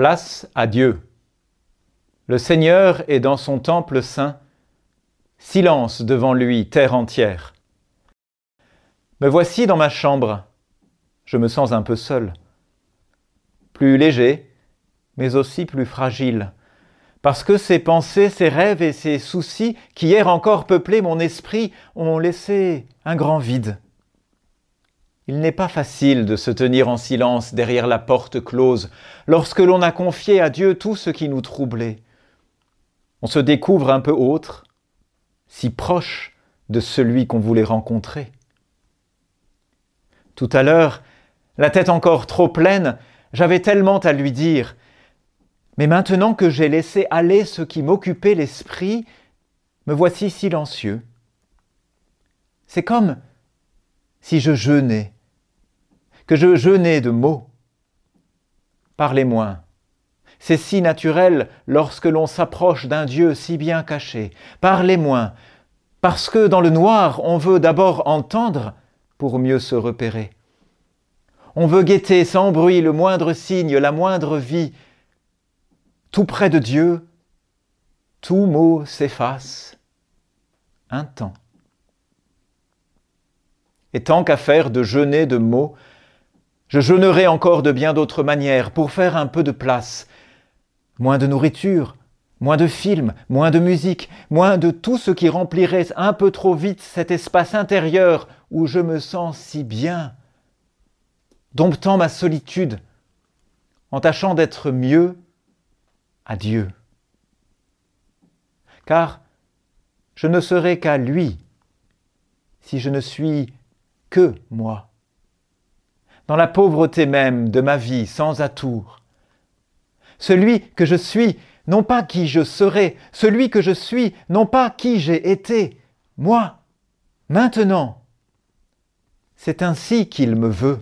Place à Dieu. Le Seigneur est dans son temple saint. Silence devant lui, terre entière. Me voici dans ma chambre. Je me sens un peu seul. Plus léger, mais aussi plus fragile. Parce que ces pensées, ces rêves et ces soucis qui hier encore peuplaient mon esprit ont laissé un grand vide. Il n'est pas facile de se tenir en silence derrière la porte close lorsque l'on a confié à Dieu tout ce qui nous troublait. On se découvre un peu autre, si proche de celui qu'on voulait rencontrer. Tout à l'heure, la tête encore trop pleine, j'avais tellement à lui dire, mais maintenant que j'ai laissé aller ce qui m'occupait l'esprit, me voici silencieux. C'est comme si je jeûnais que je jeûnais de mots. Parlez moins. C'est si naturel lorsque l'on s'approche d'un Dieu si bien caché. Parlez moins, parce que dans le noir, on veut d'abord entendre pour mieux se repérer. On veut guetter sans bruit le moindre signe, la moindre vie. Tout près de Dieu, tout mot s'efface. Un temps. Et tant qu'à faire de jeûner de mots, je jeûnerai encore de bien d'autres manières pour faire un peu de place. Moins de nourriture, moins de films, moins de musique, moins de tout ce qui remplirait un peu trop vite cet espace intérieur où je me sens si bien, domptant ma solitude, en tâchant d'être mieux à Dieu. Car je ne serai qu'à lui si je ne suis que moi dans la pauvreté même de ma vie sans atour. Celui que je suis, non pas qui je serai, celui que je suis, non pas qui j'ai été, moi, maintenant. C'est ainsi qu'il me veut.